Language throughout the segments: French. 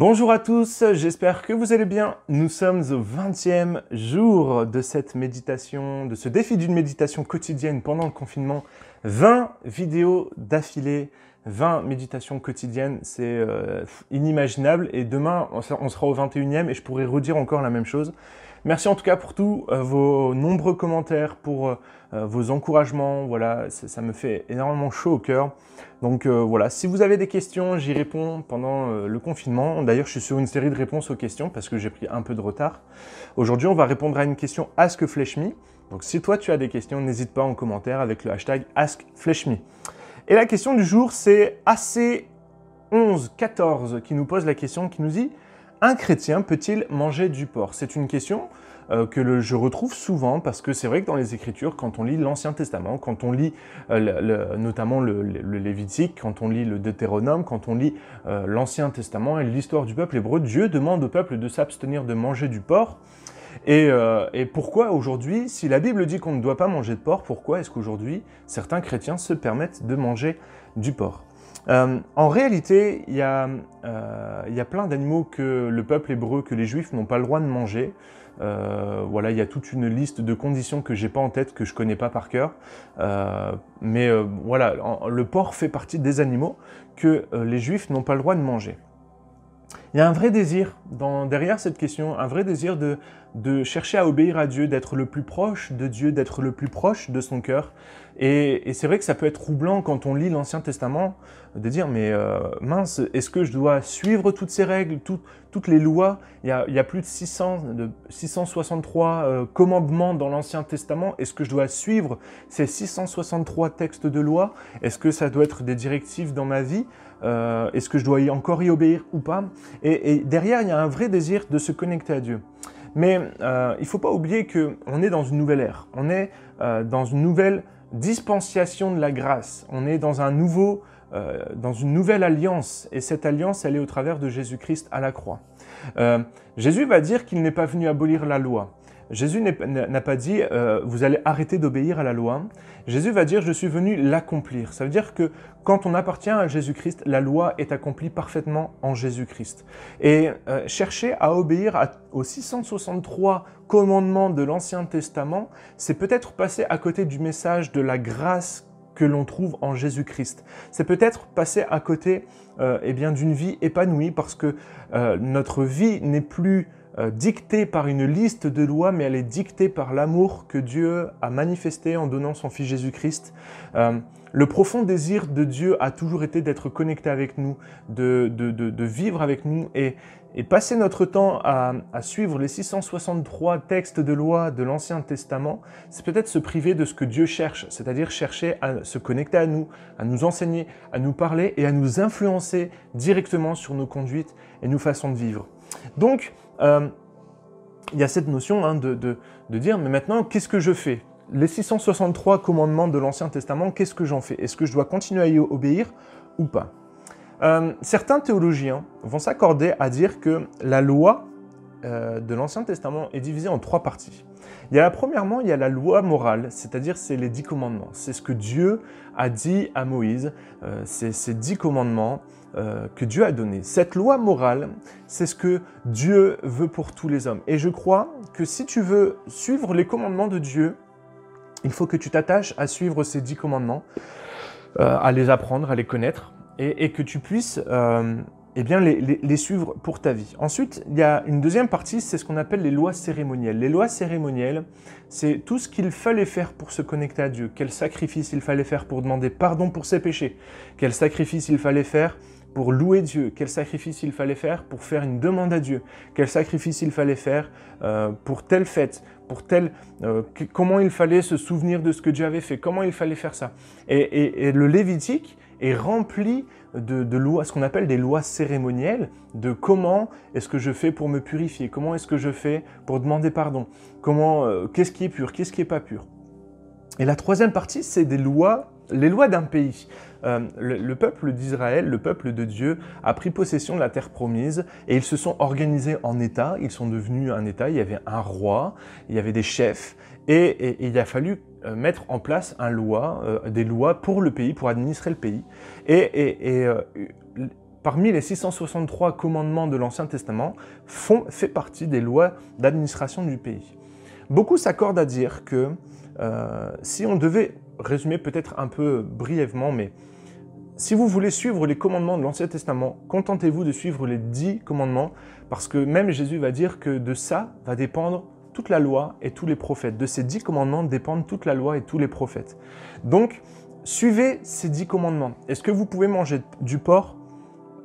Bonjour à tous, j'espère que vous allez bien. Nous sommes au 20e jour de cette méditation, de ce défi d'une méditation quotidienne pendant le confinement. 20 vidéos d'affilée, 20 méditations quotidiennes, c'est euh, inimaginable. Et demain, on sera au 21e et je pourrai redire encore la même chose. Merci en tout cas pour tous euh, vos nombreux commentaires, pour euh, vos encouragements. Voilà, ça, me fait énormément chaud au cœur. Donc voilà, si vous avez des questions, j'y réponds pendant le confinement. D'ailleurs, je suis sur une série de réponses aux questions parce que j'ai pris un peu de retard. Aujourd'hui, on va répondre à une question AskFleshMe. Donc si toi tu as des questions, n'hésite pas en commentaire avec le hashtag AskFleshMe. Et la question du jour, c'est AC1114 qui nous pose la question, qui nous dit Un chrétien peut-il manger du porc? C'est une question euh, que je retrouve souvent parce que c'est vrai que dans les Écritures, quand on lit l'Ancien Testament, quand on lit euh, notamment le, Lévitique, quand on lit le Deutéronome, quand on lit euh, l'Ancien Testament et l'histoire du peuple hébreu, Dieu demande au peuple de s'abstenir de manger du porc. Euh, et, pourquoi aujourd'hui, si la Bible dit qu'on ne doit pas manger de porc, pourquoi est-ce qu'aujourd'hui certains chrétiens se permettent de manger du porc? Euh, en réalité, il y, a, euh, y, a, plein d'animaux que le peuple hébreu, que les juifs n'ont pas le droit de manger. voilà, il y a toute une liste de conditions que j'ai pas en tête, que je connais pas par cœur. mais voilà, le porc fait partie des animaux que les juifs n'ont pas le droit de manger. Il y a un vrai désir derrière cette question, un vrai désir de, chercher à obéir à Dieu, d'être le plus proche de Dieu, d'être le plus proche de son cœur. Et, c'est vrai que ça peut être troublant quand on lit l'Ancien Testament, de dire mais euh, mince, est-ce que je dois suivre toutes ces règles, toutes les lois? Il y, a, plus de, 600, de 663 euh, commandements dans l'Ancien Testament. Est-ce que je dois suivre ces 663 textes de loi? Est-ce que ça doit être des directives dans ma vie? Euh, Est-ce que je dois encore y obéir ou pas? Et, derrière, il y a un vrai désir de se connecter à Dieu. Mais euh, il ne faut pas oublier qu'on est dans une nouvelle ère. On est euh, dans une nouvelle dispensation de la grâce. On est dans nouveau, dans une nouvelle alliance. Et cette alliance, elle est au travers de Jésus-Christ à la croix. Jésus va dire qu'il n'est pas venu abolir la loi. Jésus n'a pas dit euh, vous allez arrêter d'obéir à la loi. Jésus va dire je suis venu l'accomplir. Ça veut dire que quand on appartient à Jésus-Christ, la loi est accomplie parfaitement en Jésus-Christ. Et euh, chercher à obéir aux 663 commandements de l'Ancien Testament, c'est peut-être passer à côté du message de la grâce que l'on trouve en Jésus-Christ. C'est peut-être passer à côté euh, eh bien d'une vie épanouie parce que notre vie n'est plus euh, dictée par une liste de lois, mais elle est dictée par l'amour que Dieu a manifesté en donnant son Fils Jésus-Christ. Euh, le profond désir de Dieu a toujours été d'être connecté avec nous, de, vivre avec nous et, passer notre temps à, suivre les 663 textes de loi de l'Ancien Testament, c'est peut-être se priver de ce que Dieu cherche, c'est-à-dire chercher à se connecter à nous, à nous enseigner, à nous parler et à nous influencer directement sur nos conduites et nos façons de vivre. Donc, euh, il y a cette notion hein, de, dire, mais maintenant, qu'est-ce que je fais? Les 663 commandements de l'Ancien Testament, qu'est-ce que j'en fais? Est-ce que je dois continuer à y obéir ou pas? Euh, Certains théologiens vont s'accorder à dire que la loi euh, de l'Ancien Testament est divisée en trois parties. Il y a premièrement, il y a la loi morale, c'est-à-dire c'est les dix commandements. C'est ce que Dieu a dit à Moïse, c'est ces dix commandements euh, que Dieu a donnés. Cette loi morale, c'est ce que Dieu veut pour tous les hommes. Et je crois que si tu veux suivre les commandements de Dieu, il faut que tu t'attaches à suivre ces dix commandements, euh, à les apprendre, à les connaître, et, que tu puisses eh bien, les, suivre pour ta vie. Ensuite, il y a une deuxième partie, c'est ce qu'on appelle les lois cérémonielles. Les lois cérémonielles, c'est tout ce qu'il fallait faire pour se connecter à Dieu, quel sacrifice il fallait faire pour demander pardon pour ses péchés, quel sacrifice il fallait faire pour louer Dieu, quel sacrifice il fallait faire pour faire une demande à Dieu, quel sacrifice il fallait faire euh, pour telle fête, pour telle, euh, comment il fallait se souvenir de ce que Dieu avait fait, comment il fallait faire ça. et le Lévitique est rempli de, lois, ce qu'on appelle des lois cérémonielles, de comment est-ce que je fais pour me purifier, comment est-ce que je fais pour demander pardon, comment, euh, qu'est-ce qui est pur, qu'est-ce qui n'est pas pur. Et la troisième partie, c'est des lois, les lois d'un pays. Euh, le, peuple d'Israël, le peuple de Dieu, a pris possession de la terre promise et ils se sont organisés en États. Ils sont devenus un État. Il y avait un roi, il y avait des chefs et, il a fallu euh, mettre en place un loi, des lois pour le pays, pour administrer le pays. Et, parmi les 663 commandements de l'Ancien Testament, font, fait partie des lois d'administration du pays. Beaucoup s'accordent à dire que euh, si on devait résumer peut-être un peu brièvement, mais si vous voulez suivre les commandements de l'Ancien Testament, contentez-vous de suivre les dix commandements, parce que même Jésus va dire que de ça va dépendre toute la loi et tous les prophètes. De ces dix commandements dépendent toute la loi et tous les prophètes. Donc, suivez ces dix commandements. Est-ce que vous pouvez manger du porc?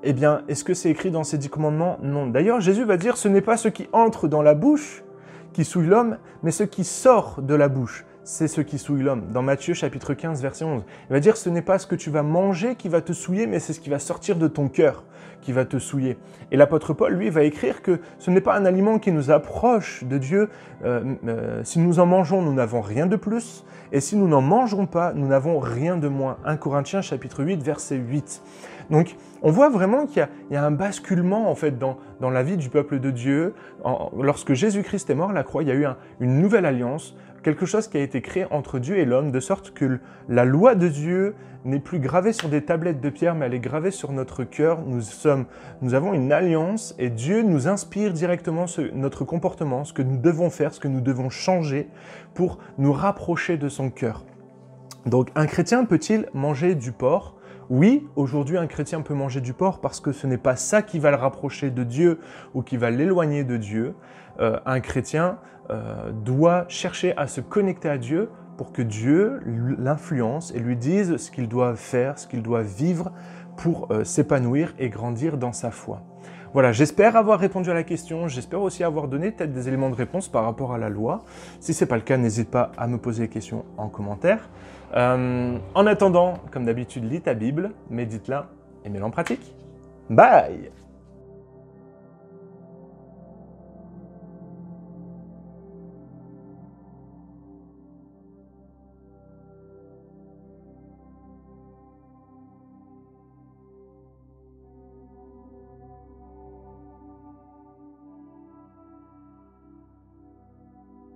Eh bien, est-ce que c'est écrit dans ces dix commandements? Non. D'ailleurs, Jésus va dire, ce n'est pas ce qui entre dans la bouche qui souille l'homme, mais ce qui sort de la bouche c'est ce qui souille l'homme. Dans Matthieu chapitre 15, verset 11, il va dire ce n'est pas ce que tu vas manger qui va te souiller, mais c'est ce qui va sortir de ton cœur qui va te souiller. Et l'apôtre Paul, lui, va écrire que ce n'est pas un aliment qui nous approche de Dieu. Euh, euh, si nous en mangeons, nous n'avons rien de plus. Et si nous n'en mangeons pas, nous n'avons rien de moins. 1 Corinthiens chapitre 8, verset 8. Donc, on voit vraiment qu'il y, a un basculement en fait dans, dans la vie du peuple de Dieu. lorsque Jésus-Christ est mort à la croix, il y a eu une nouvelle alliance quelque chose qui a été créé entre Dieu et l'homme, de sorte que la loi de Dieu n'est plus gravée sur des tablettes de pierre, mais elle est gravée sur notre cœur. Nous, sommes, nous avons une alliance et Dieu nous inspire directement notre comportement, ce que nous devons faire, ce que nous devons changer pour nous rapprocher de son cœur. Donc un chrétien peut-il manger du porc? Oui, aujourd'hui un chrétien peut manger du porc parce que ce n'est pas ça qui va le rapprocher de Dieu ou qui va l'éloigner de Dieu. Euh, un chrétien euh, doit chercher à se connecter à Dieu pour que Dieu l'influence et lui dise ce qu'il doit faire, ce qu'il doit vivre pour euh, s'épanouir et grandir dans sa foi. Voilà, j'espère avoir répondu à la question, j'espère aussi avoir donné peut-être des éléments de réponse par rapport à la loi. Si ce n'est pas le cas, n'hésite pas à me poser des questions en commentaire. Euh, en attendant, comme d'habitude, lis ta Bible, médite-la et mets-la en pratique. Bye